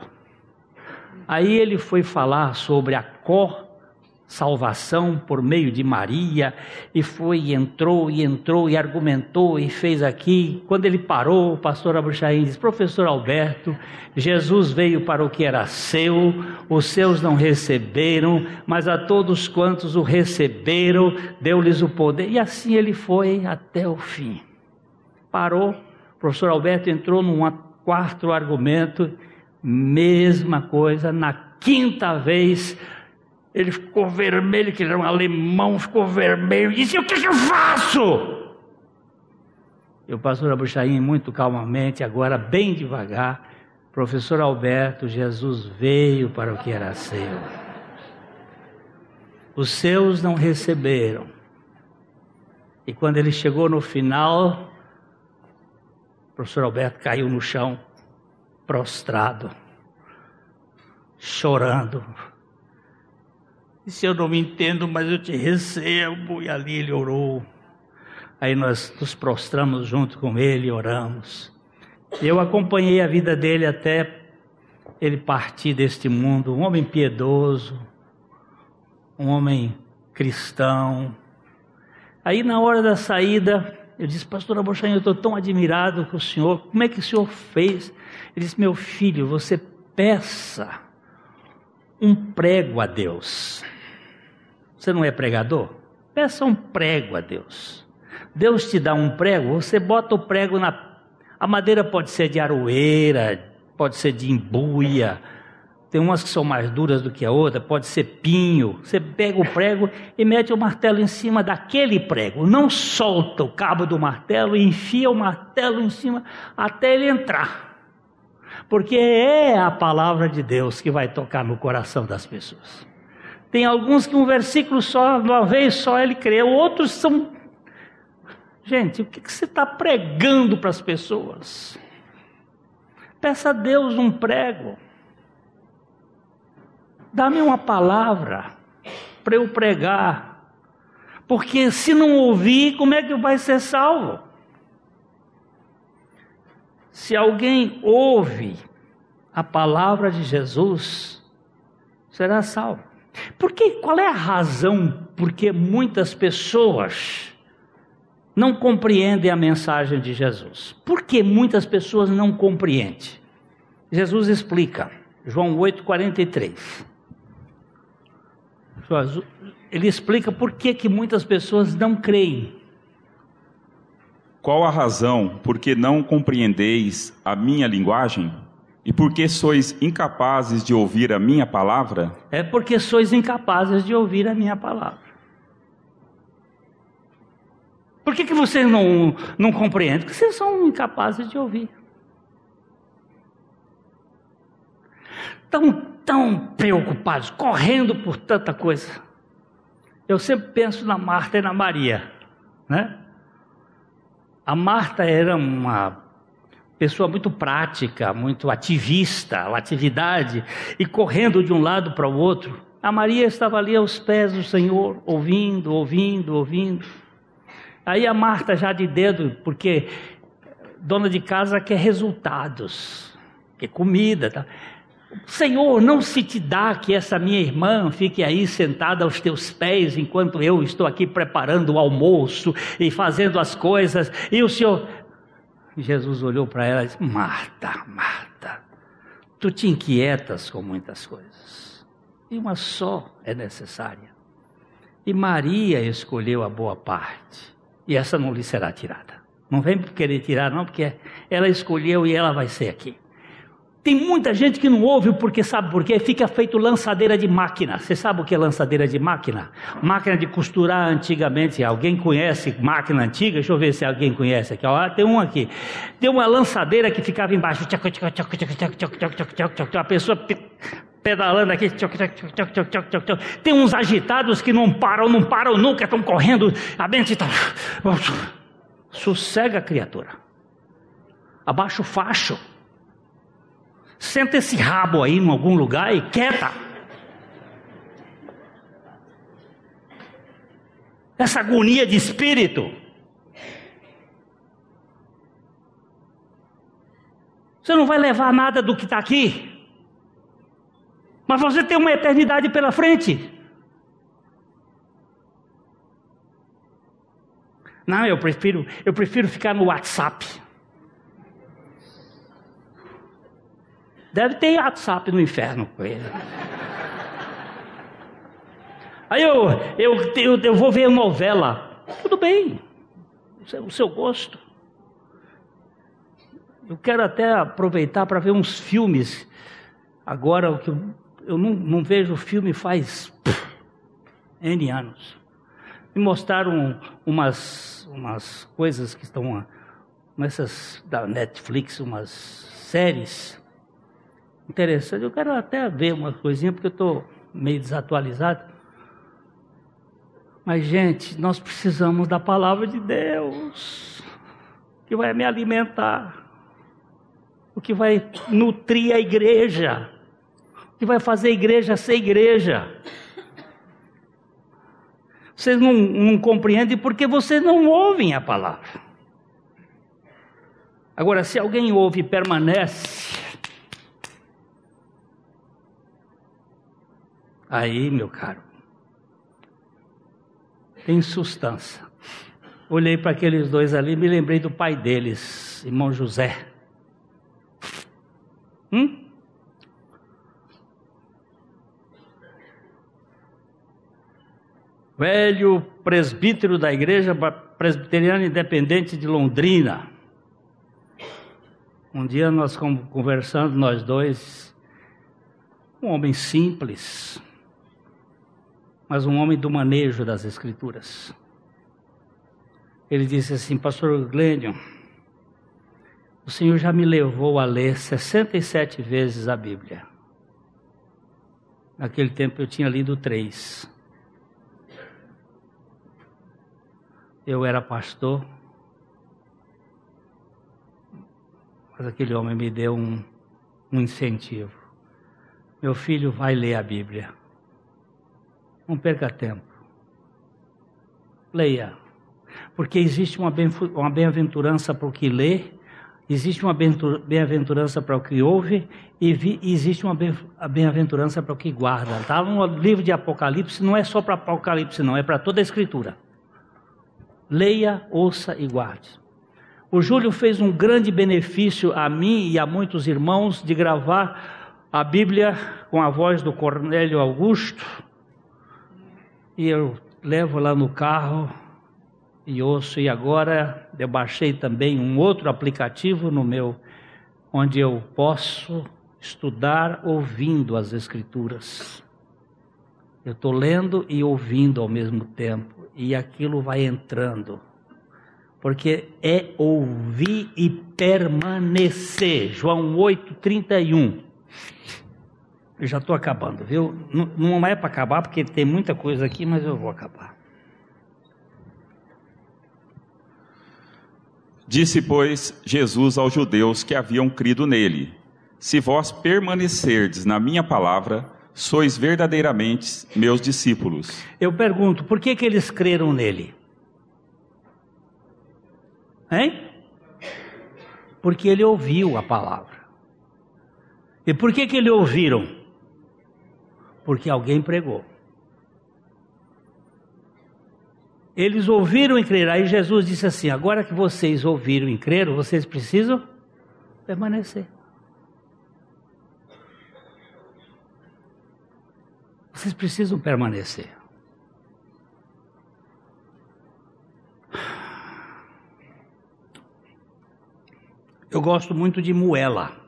Aí ele foi falar sobre a cor salvação por meio de Maria, e foi, e entrou, e entrou, e argumentou, e fez aqui. Quando ele parou, o pastor Abuchaim disse: Professor Alberto, Jesus veio para o que era seu, os seus não receberam, mas a todos quantos o receberam, deu-lhes o poder. E assim ele foi até o fim. Parou, o professor Alberto entrou num quarto argumento, mesma coisa, na quinta vez ele ficou vermelho, que ele era um alemão, ficou vermelho, disse: O que, que eu faço? E o pastor Abuchaim, muito calmamente, agora bem devagar, professor Alberto, Jesus veio para o que era seu. Os seus não receberam. E quando ele chegou no final, o professor Alberto caiu no chão, prostrado, chorando, Disse, eu não me entendo, mas eu te recebo. E ali ele orou. Aí nós nos prostramos junto com ele e oramos. Eu acompanhei a vida dele até ele partir deste mundo. Um homem piedoso, um homem cristão. Aí na hora da saída, eu disse, pastor Abochanho, eu estou tão admirado com o senhor, como é que o senhor fez? Ele disse, meu filho, você peça um prego a Deus. Você não é pregador? Peça um prego a Deus. Deus te dá um prego, você bota o prego na. A madeira pode ser de aroeira, pode ser de embuia, tem umas que são mais duras do que a outra, pode ser pinho. Você pega o prego e mete o martelo em cima daquele prego. Não solta o cabo do martelo e enfia o martelo em cima até ele entrar. Porque é a palavra de Deus que vai tocar no coração das pessoas. Tem alguns que um versículo só, uma vez só ele crê, outros são. Gente, o que, que você está pregando para as pessoas? Peça a Deus um prego. Dá-me uma palavra para eu pregar. Porque se não ouvir, como é que vai ser salvo? Se alguém ouve a palavra de Jesus, será salvo. Porque qual é a razão porque muitas pessoas não compreendem a mensagem de Jesus? Por que muitas pessoas não compreendem? Jesus explica, João 8:43. Ele explica por que, que muitas pessoas não creem. Qual a razão por que não compreendeis a minha linguagem? E por que sois incapazes de ouvir a minha palavra? É porque sois incapazes de ouvir a minha palavra. Por que, que vocês não, não compreendem? Porque vocês são incapazes de ouvir. Estão tão preocupados, correndo por tanta coisa. Eu sempre penso na Marta e na Maria, né? A Marta era uma pessoa muito prática, muito ativista, atividade, e correndo de um lado para o outro. A Maria estava ali aos pés do Senhor, ouvindo, ouvindo, ouvindo. Aí a Marta já de dedo, porque dona de casa quer resultados, quer comida, tá? Senhor, não se te dá que essa minha irmã fique aí sentada aos teus pés enquanto eu estou aqui preparando o almoço e fazendo as coisas, e o Senhor. Jesus olhou para ela e disse: Marta, Marta, tu te inquietas com muitas coisas, e uma só é necessária. E Maria escolheu a boa parte, e essa não lhe será tirada. Não vem querer tirar, não, porque ela escolheu e ela vai ser aqui. Tem muita gente que não ouve porque sabe por quê? Fica feito lançadeira de máquina. Você sabe o que é lançadeira de máquina? Máquina de costurar antigamente. Alguém conhece máquina antiga? Deixa eu ver se alguém conhece aqui. Ó, tem um aqui. Tem uma lançadeira que ficava embaixo. A pessoa pedalando aqui. Tem uns agitados que não param, não param nunca, estão correndo. A mente está. Sossega, criatura. Abaixa o facho. Senta esse rabo aí em algum lugar e quieta. Essa agonia de espírito. Você não vai levar nada do que está aqui. Mas você tem uma eternidade pela frente. Não, eu prefiro, eu prefiro ficar no WhatsApp. Deve ter WhatsApp no inferno com ele. Aí eu, eu, eu, eu vou ver novela. Tudo bem, o seu gosto. Eu quero até aproveitar para ver uns filmes. Agora, que eu, eu não, não vejo filme faz pff, N anos. Me mostraram umas, umas coisas que estão nessas da Netflix, umas séries interessante. Eu quero até ver uma coisinha, porque eu estou meio desatualizado. Mas, gente, nós precisamos da palavra de Deus, que vai me alimentar, o que vai nutrir a igreja, o que vai fazer a igreja ser igreja. Vocês não, não compreendem porque vocês não ouvem a palavra. Agora, se alguém ouve e permanece, Aí, meu caro, tem substância. Olhei para aqueles dois ali me lembrei do pai deles, irmão José. Hum? Velho presbítero da Igreja Presbiteriana Independente de Londrina. Um dia nós conversando, nós dois, um homem simples, mas um homem do manejo das Escrituras. Ele disse assim, Pastor Glênio, O Senhor já me levou a ler 67 vezes a Bíblia. Naquele tempo eu tinha lido três. Eu era pastor, mas aquele homem me deu um, um incentivo. Meu filho vai ler a Bíblia. Não perca tempo. Leia. Porque existe uma bem-aventurança para o que lê, existe uma bem-aventurança para o que ouve, e existe uma bem-aventurança para o que guarda. Tá? No livro de Apocalipse não é só para Apocalipse, não, é para toda a Escritura. Leia, ouça e guarde. O Júlio fez um grande benefício a mim e a muitos irmãos de gravar a Bíblia com a voz do Cornélio Augusto. E eu levo lá no carro e ouço. E agora eu baixei também um outro aplicativo no meu, onde eu posso estudar ouvindo as Escrituras. Eu estou lendo e ouvindo ao mesmo tempo, e aquilo vai entrando porque é ouvir e permanecer. João 8, 31. Eu já estou acabando, viu? Não, não é para acabar, porque tem muita coisa aqui, mas eu vou acabar. Disse, pois, Jesus aos judeus que haviam crido nele: Se vós permanecerdes na minha palavra, sois verdadeiramente meus discípulos. Eu pergunto, por que, que eles creram nele? Hein? Porque ele ouviu a palavra. E por que, que ele ouviram? Porque alguém pregou. Eles ouviram e creram. Aí Jesus disse assim: agora que vocês ouviram e creram, vocês precisam permanecer. Vocês precisam permanecer. Eu gosto muito de moela.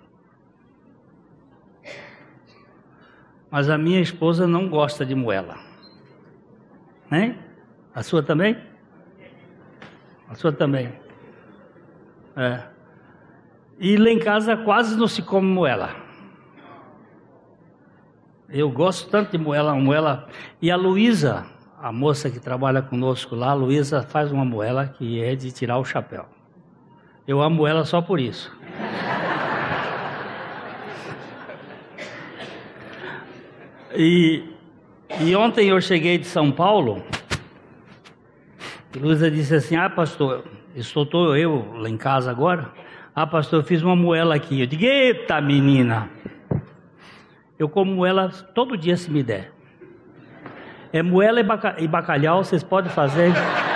Mas a minha esposa não gosta de moela. Hein? A sua também? A sua também. É. E lá em casa quase não se come moela. Eu gosto tanto de moela, moela. E a Luísa, a moça que trabalha conosco lá, a Luísa faz uma moela que é de tirar o chapéu. Eu amo ela só por isso. E, e ontem eu cheguei de São Paulo. E Luísa disse assim: Ah, pastor, estou eu lá em casa agora. Ah, pastor, eu fiz uma moela aqui. Eu digo: Eita, menina. Eu como moela todo dia se me der. É moela e bacalhau, vocês podem fazer.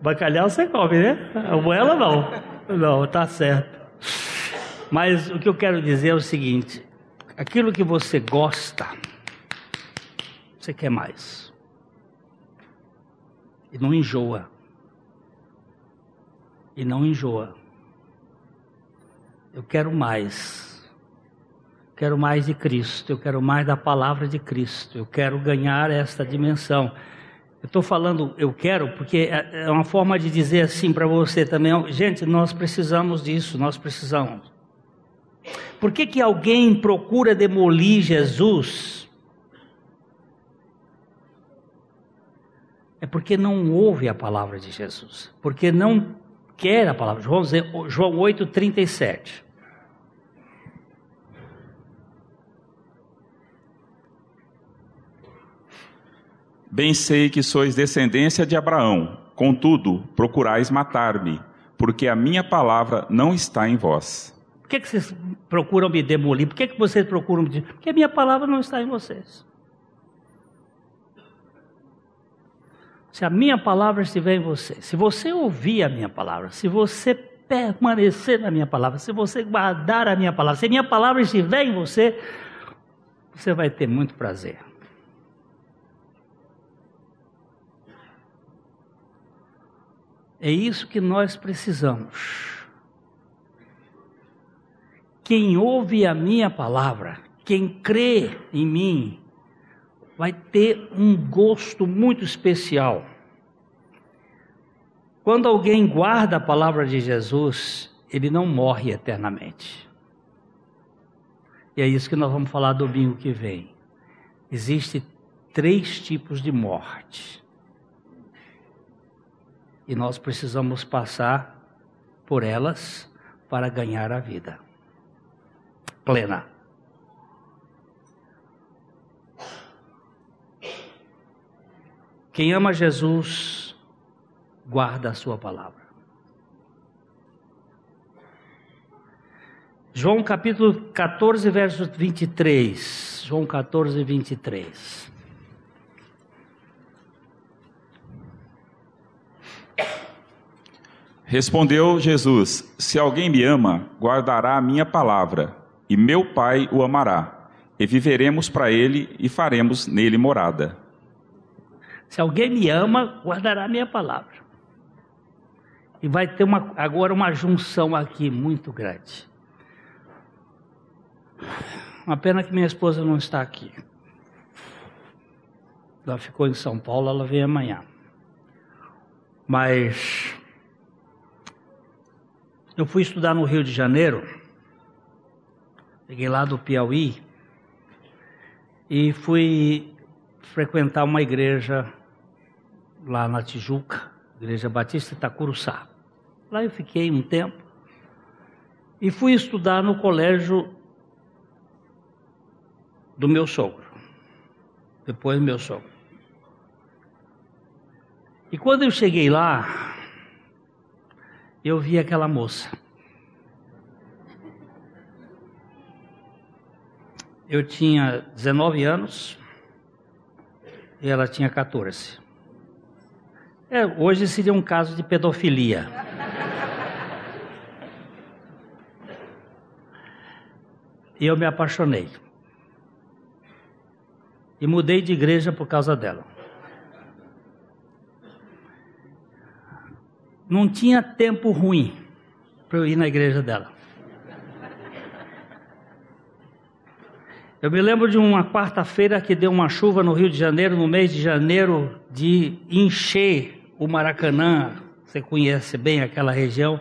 Bacalhau você come, né? A moela não. Não, tá certo. Mas o que eu quero dizer é o seguinte: aquilo que você gosta, você quer mais. E não enjoa. E não enjoa. Eu quero mais quero mais de Cristo, eu quero mais da palavra de Cristo, eu quero ganhar esta dimensão. Eu estou falando eu quero porque é, é uma forma de dizer assim para você também, gente, nós precisamos disso, nós precisamos. Por que, que alguém procura demolir Jesus? É porque não ouve a palavra de Jesus, porque não quer a palavra. João, João 8, 37. Bem sei que sois descendência de Abraão, contudo, procurais matar-me, porque a minha palavra não está em vós. Por que, que vocês procuram me demolir? Por que, que vocês procuram me dizer? Porque a minha palavra não está em vocês. Se a minha palavra estiver em você, se você ouvir a minha palavra, se você permanecer na minha palavra, se você guardar a minha palavra, se a minha palavra estiver em você, você vai ter muito prazer. É isso que nós precisamos. Quem ouve a minha palavra, quem crê em mim, vai ter um gosto muito especial. Quando alguém guarda a palavra de Jesus, ele não morre eternamente. E é isso que nós vamos falar domingo que vem. Existem três tipos de morte. E nós precisamos passar por elas para ganhar a vida plena. Quem ama Jesus, guarda a sua palavra. João capítulo 14, verso 23. João 14, 23. Respondeu Jesus: Se alguém me ama, guardará a minha palavra, e meu Pai o amará, e viveremos para ele e faremos nele morada. Se alguém me ama, guardará a minha palavra. E vai ter uma, agora uma junção aqui muito grande. Uma pena que minha esposa não está aqui. Ela ficou em São Paulo, ela vem amanhã. Mas eu fui estudar no Rio de Janeiro. Peguei lá do Piauí e fui frequentar uma igreja lá na Tijuca, Igreja Batista Itacuruçá. Lá eu fiquei um tempo e fui estudar no colégio do meu sogro. Depois meu sogro. E quando eu cheguei lá, eu vi aquela moça. Eu tinha 19 anos e ela tinha 14. É, hoje seria um caso de pedofilia. E eu me apaixonei. E mudei de igreja por causa dela. Não tinha tempo ruim para eu ir na igreja dela. Eu me lembro de uma quarta-feira que deu uma chuva no Rio de Janeiro, no mês de janeiro, de encher o Maracanã, você conhece bem aquela região.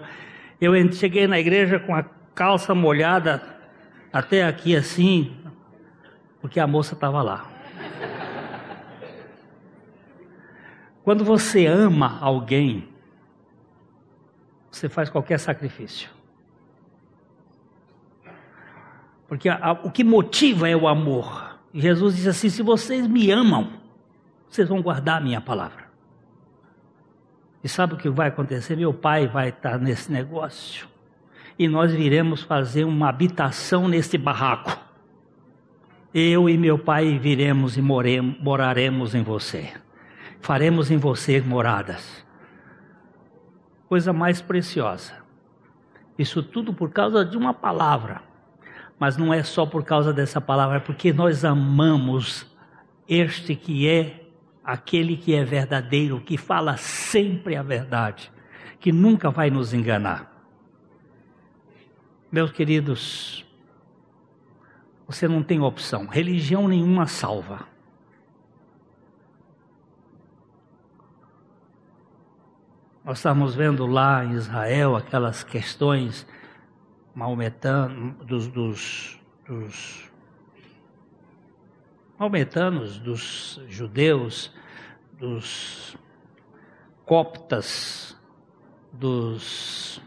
Eu cheguei na igreja com a calça molhada até aqui assim, porque a moça estava lá. Quando você ama alguém, você faz qualquer sacrifício. Porque a, a, o que motiva é o amor. Jesus diz assim: se vocês me amam, vocês vão guardar a minha palavra. E sabe o que vai acontecer? Meu pai vai estar nesse negócio. E nós viremos fazer uma habitação nesse barraco. Eu e meu pai viremos e moremos, moraremos em você. Faremos em você moradas. Coisa mais preciosa. Isso tudo por causa de uma palavra. Mas não é só por causa dessa palavra, é porque nós amamos este que é aquele que é verdadeiro, que fala sempre a verdade, que nunca vai nos enganar. Meus queridos, você não tem opção, religião nenhuma salva. Nós estamos vendo lá em Israel aquelas questões maometanas, dos, dos, dos maometanos, dos judeus, dos coptas, dos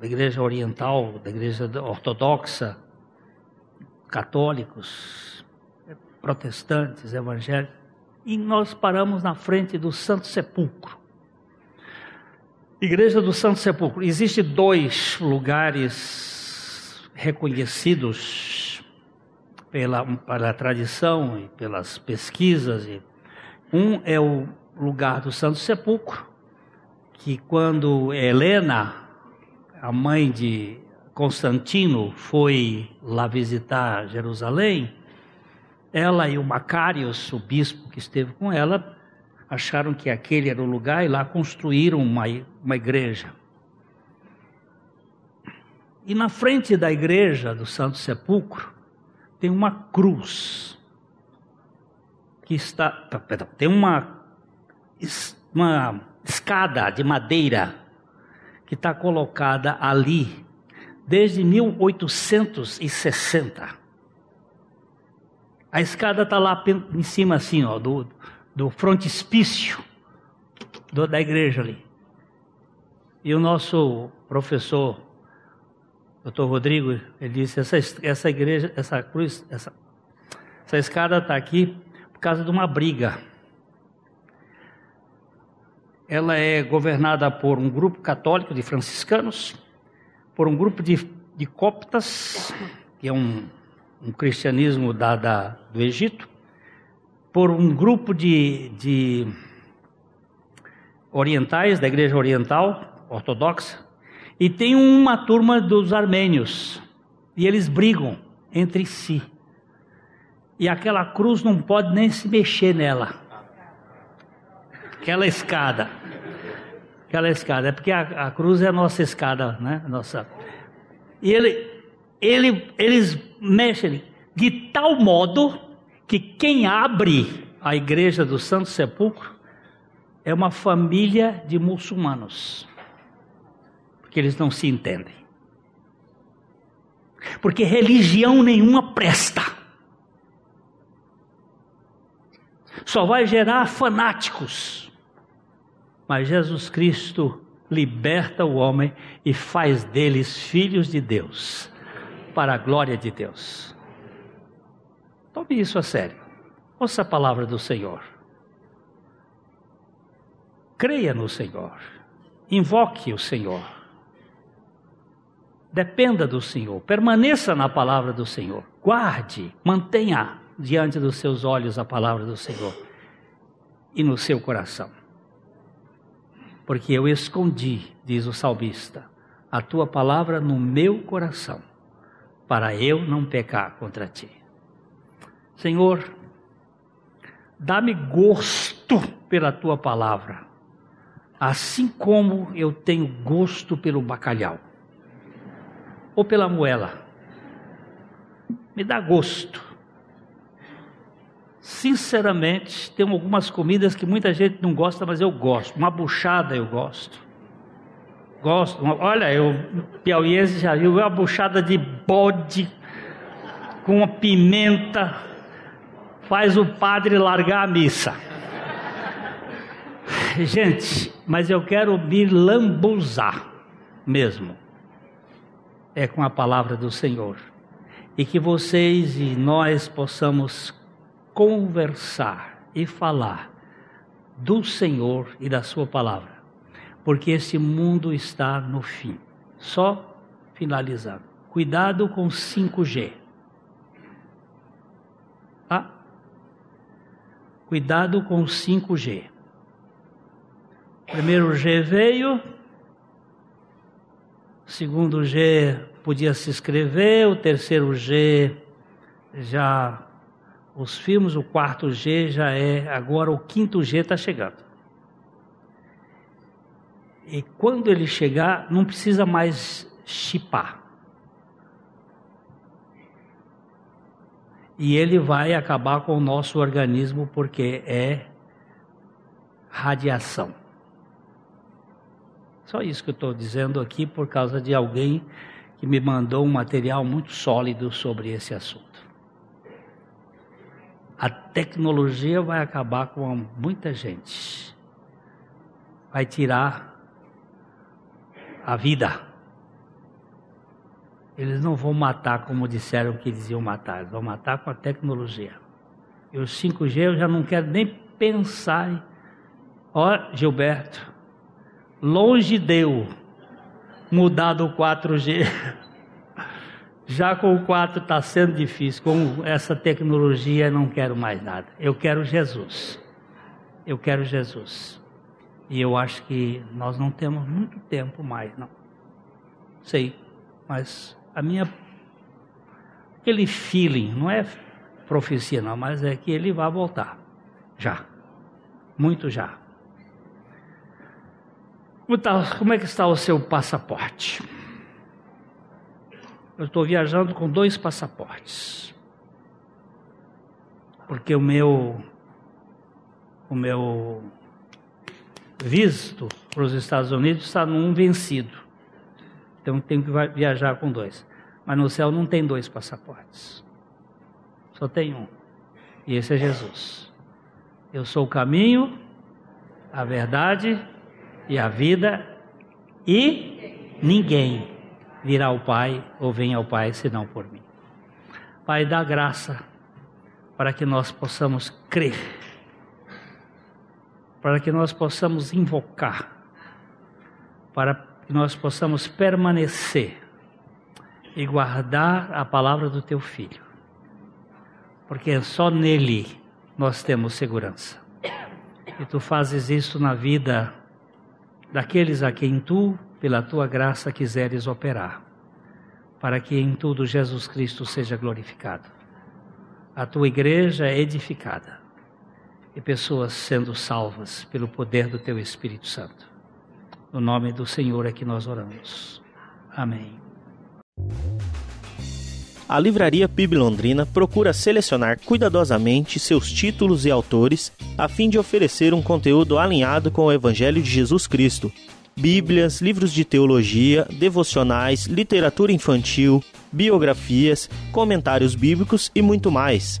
da igreja oriental, da igreja ortodoxa, católicos, protestantes, evangélicos, e nós paramos na frente do Santo Sepulcro. Igreja do Santo Sepulcro. Existem dois lugares reconhecidos pela, pela tradição e pelas pesquisas. Um é o lugar do Santo Sepulcro, que quando Helena, a mãe de Constantino, foi lá visitar Jerusalém, ela e o Macários, o bispo que esteve com ela, acharam que aquele era o lugar e lá construíram uma, uma igreja. E na frente da igreja do Santo Sepulcro tem uma cruz. que está, perdão, tem uma, uma escada de madeira que está colocada ali desde 1860. A escada está lá em cima assim, ó, do, do frontispício do, da igreja ali. E o nosso professor, doutor Rodrigo, ele disse, essa, essa igreja, essa cruz, essa, essa escada está aqui por causa de uma briga. Ela é governada por um grupo católico de franciscanos, por um grupo de, de coptas, que é um, um cristianismo da, da, do Egito, por um grupo de, de orientais, da igreja oriental, ortodoxa, e tem uma turma dos armênios, e eles brigam entre si e aquela cruz não pode nem se mexer nela. Aquela escada. Aquela escada. É porque a, a cruz é a nossa escada, né? Nossa. E ele, ele, eles mexem de tal modo que quem abre a igreja do Santo Sepulcro é uma família de muçulmanos. Porque eles não se entendem. Porque religião nenhuma presta. só vai gerar fanáticos. Mas Jesus Cristo liberta o homem e faz deles filhos de Deus, para a glória de Deus. Tome isso a sério. Ouça a palavra do Senhor. Creia no Senhor. Invoque o Senhor. Dependa do Senhor. Permaneça na palavra do Senhor. Guarde, mantenha diante dos seus olhos a palavra do Senhor e no seu coração. Porque eu escondi, diz o salmista, a tua palavra no meu coração, para eu não pecar contra ti. Senhor, dá-me gosto pela tua palavra, assim como eu tenho gosto pelo bacalhau ou pela moela. Me dá gosto Sinceramente, tem algumas comidas que muita gente não gosta, mas eu gosto. Uma buchada eu gosto. Gosto. Olha, eu, piauiense já viu uma buchada de bode com uma pimenta. Faz o padre largar a missa. Gente, mas eu quero me lambuzar mesmo. É com a palavra do Senhor. E que vocês e nós possamos conversar e falar do Senhor e da Sua palavra, porque esse mundo está no fim. Só finalizando. Cuidado com 5G. Tá? Cuidado com 5G. Primeiro G veio, segundo G podia se escrever, o terceiro G já os filmes, o quarto G já é, agora o quinto G está chegando. E quando ele chegar, não precisa mais chipar. E ele vai acabar com o nosso organismo porque é radiação. Só isso que eu estou dizendo aqui por causa de alguém que me mandou um material muito sólido sobre esse assunto. A tecnologia vai acabar com muita gente. Vai tirar a vida. Eles não vão matar como disseram que eles iam matar, eles vão matar com a tecnologia. E o 5G eu já não quero nem pensar. Ó, Gilberto, longe deu mudar do 4G. Já com o 4 está sendo difícil, com essa tecnologia não quero mais nada. Eu quero Jesus. Eu quero Jesus. E eu acho que nós não temos muito tempo mais, não. Sei, mas a minha aquele feeling, não é profecia não, mas é que ele vai voltar. Já. Muito já. Como, tá, é que está o seu passaporte? eu estou viajando com dois passaportes. Porque o meu o meu visto para os Estados Unidos está num vencido. Então tenho que viajar com dois. Mas no céu não tem dois passaportes. Só tem um. E esse é Jesus. Eu sou o caminho, a verdade e a vida, e ninguém virá ao Pai ou vem ao Pai senão por mim. Pai, dá graça para que nós possamos crer, para que nós possamos invocar, para que nós possamos permanecer e guardar a palavra do teu filho, porque só nele nós temos segurança. E tu fazes isso na vida daqueles a quem tu, pela tua graça, quiseres operar, para que em tudo Jesus Cristo seja glorificado. A tua igreja é edificada e pessoas sendo salvas pelo poder do teu Espírito Santo. No nome do Senhor é que nós oramos. Amém. A Livraria PIB Londrina procura selecionar cuidadosamente seus títulos e autores a fim de oferecer um conteúdo alinhado com o Evangelho de Jesus Cristo. Bíblias, livros de teologia, devocionais, literatura infantil, biografias, comentários bíblicos e muito mais.